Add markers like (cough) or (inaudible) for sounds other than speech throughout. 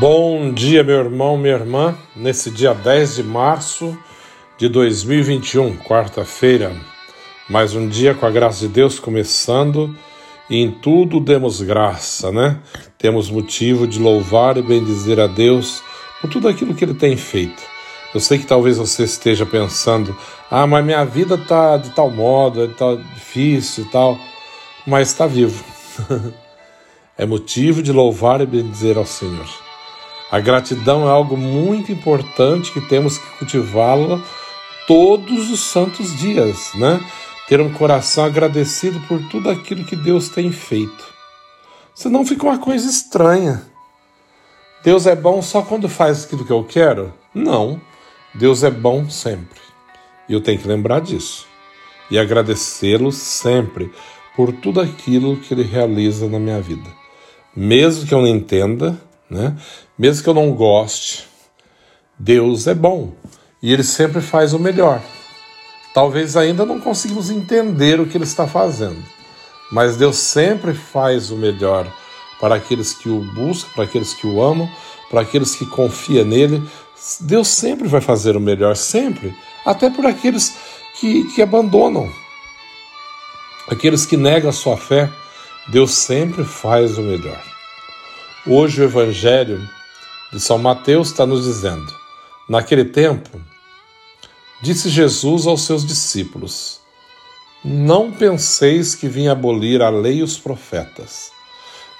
Bom dia, meu irmão, minha irmã, nesse dia 10 de março de 2021, quarta-feira. Mais um dia com a graça de Deus começando e em tudo demos graça, né? Temos motivo de louvar e bendizer a Deus por tudo aquilo que Ele tem feito. Eu sei que talvez você esteja pensando, ah, mas minha vida tá de tal modo, tá difícil e tal, mas está vivo. (laughs) é motivo de louvar e bendizer ao Senhor. A gratidão é algo muito importante que temos que cultivá-la todos os santos dias, né? ter um coração agradecido por tudo aquilo que Deus tem feito. Senão fica uma coisa estranha. Deus é bom só quando faz aquilo que eu quero? Não. Deus é bom sempre. E eu tenho que lembrar disso. E agradecê-lo sempre por tudo aquilo que ele realiza na minha vida. Mesmo que eu não entenda, né? mesmo que eu não goste, Deus é bom. E ele sempre faz o melhor. Talvez ainda não conseguimos entender o que ele está fazendo, mas Deus sempre faz o melhor para aqueles que o buscam, para aqueles que o amam, para aqueles que confiam nele. Deus sempre vai fazer o melhor, sempre, até por aqueles que, que abandonam, aqueles que negam a sua fé. Deus sempre faz o melhor. Hoje o Evangelho de São Mateus está nos dizendo: naquele tempo, Disse Jesus aos seus discípulos: Não penseis que vim abolir a lei e os profetas.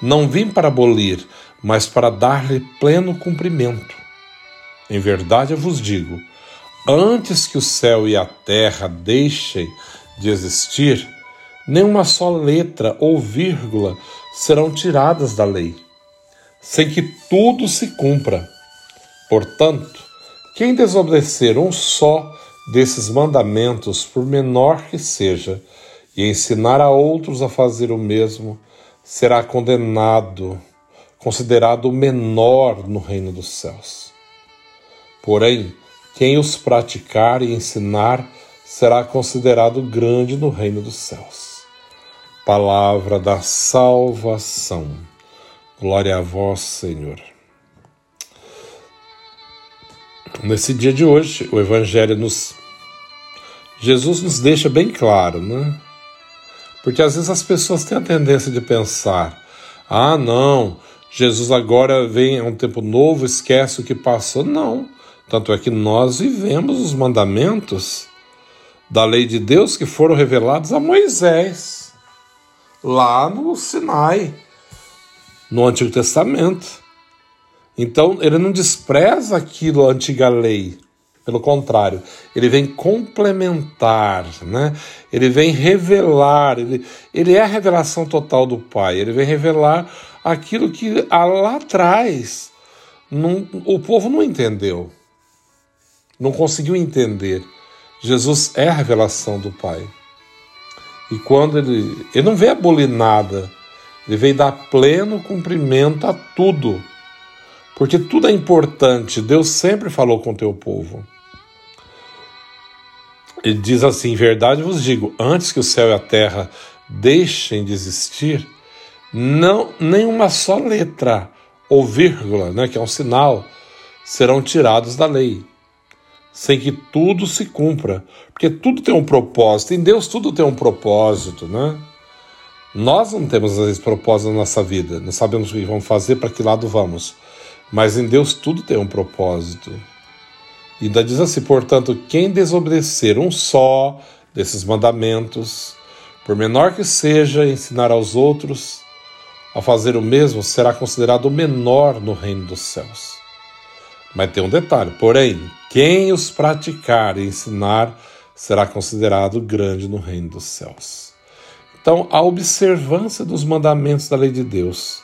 Não vim para abolir, mas para dar-lhe pleno cumprimento. Em verdade eu vos digo: antes que o céu e a terra deixem de existir, nenhuma só letra ou vírgula serão tiradas da lei, sem que tudo se cumpra. Portanto, quem desobedecer um só desses mandamentos, por menor que seja, e ensinar a outros a fazer o mesmo, será condenado, considerado o menor no reino dos céus. Porém, quem os praticar e ensinar será considerado grande no reino dos céus. Palavra da salvação. Glória a vós, Senhor. Nesse dia de hoje, o Evangelho nos Jesus nos deixa bem claro, né? Porque às vezes as pessoas têm a tendência de pensar: ah, não, Jesus agora vem a um tempo novo, esquece o que passou. Não. Tanto é que nós vivemos os mandamentos da lei de Deus que foram revelados a Moisés, lá no Sinai, no Antigo Testamento. Então, ele não despreza aquilo, a antiga lei. Pelo contrário, ele vem complementar, né? ele vem revelar, ele, ele é a revelação total do Pai, ele vem revelar aquilo que lá atrás não, o povo não entendeu, não conseguiu entender. Jesus é a revelação do Pai. E quando ele, ele não veio abolir nada, ele veio dar pleno cumprimento a tudo porque tudo é importante. Deus sempre falou com o teu povo. Ele diz assim: Verdade vos digo, antes que o céu e a terra deixem de existir, não nenhuma só letra ou vírgula, né, que é um sinal, serão tirados da lei, sem que tudo se cumpra, porque tudo tem um propósito. Em Deus tudo tem um propósito, né? Nós não temos às vezes propósito na nossa vida, não sabemos o que vamos fazer, para que lado vamos. Mas em Deus tudo tem um propósito. E ainda diz assim: portanto, quem desobedecer um só desses mandamentos, por menor que seja, ensinar aos outros a fazer o mesmo, será considerado o menor no reino dos céus. Mas tem um detalhe: porém, quem os praticar e ensinar será considerado grande no reino dos céus. Então, a observância dos mandamentos da lei de Deus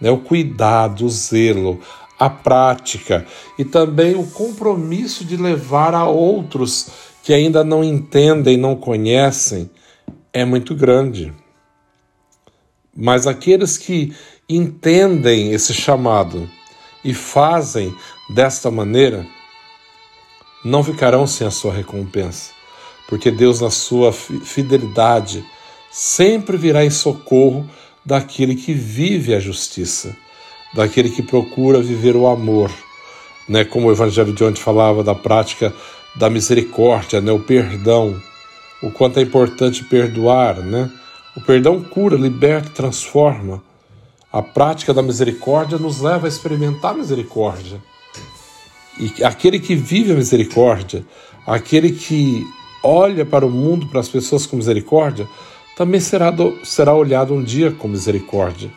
né, o cuidado, o zelo, a prática e também o compromisso de levar a outros que ainda não entendem, não conhecem, é muito grande. Mas aqueles que entendem esse chamado e fazem desta maneira, não ficarão sem a sua recompensa, porque Deus, na sua fidelidade, sempre virá em socorro daquele que vive a justiça, daquele que procura viver o amor, né? Como o Evangelho de ontem falava da prática da misericórdia, né? O perdão, o quanto é importante perdoar, né? O perdão cura, liberta, transforma. A prática da misericórdia nos leva a experimentar a misericórdia. E aquele que vive a misericórdia, aquele que olha para o mundo, para as pessoas com misericórdia, também será, do, será olhado um dia com misericórdia.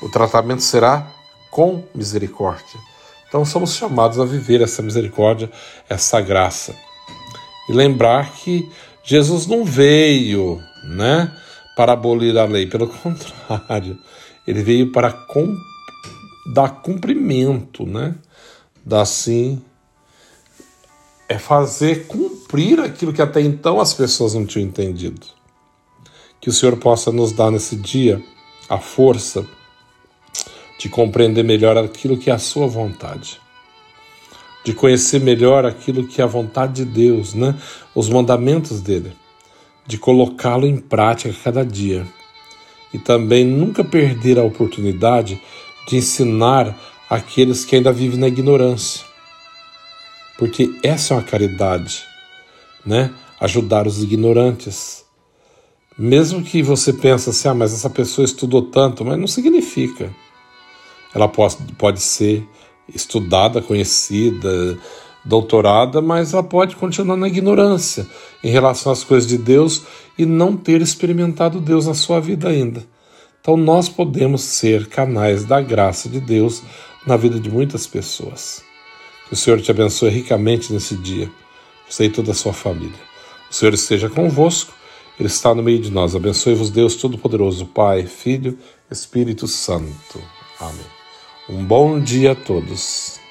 O tratamento será com misericórdia. Então somos chamados a viver essa misericórdia, essa graça. E lembrar que Jesus não veio, né, para abolir a lei, pelo (laughs) contrário, ele veio para com, dar cumprimento, né? Dar assim é fazer cumprir aquilo que até então as pessoas não tinham entendido. Que o Senhor possa nos dar nesse dia a força de compreender melhor aquilo que é a sua vontade, de conhecer melhor aquilo que é a vontade de Deus, né? Os mandamentos dele, de colocá-lo em prática cada dia e também nunca perder a oportunidade de ensinar aqueles que ainda vivem na ignorância. Porque essa é uma caridade, né? Ajudar os ignorantes. Mesmo que você pense assim, ah, mas essa pessoa estudou tanto, mas não significa. Ela pode, pode ser estudada, conhecida, doutorada, mas ela pode continuar na ignorância em relação às coisas de Deus e não ter experimentado Deus na sua vida ainda. Então nós podemos ser canais da graça de Deus na vida de muitas pessoas. Que o Senhor te abençoe ricamente nesse dia, você e toda a sua família. O Senhor esteja convosco, Ele está no meio de nós. Abençoe-vos, Deus Todo-Poderoso, Pai, Filho, Espírito Santo. Amém. Um bom dia a todos.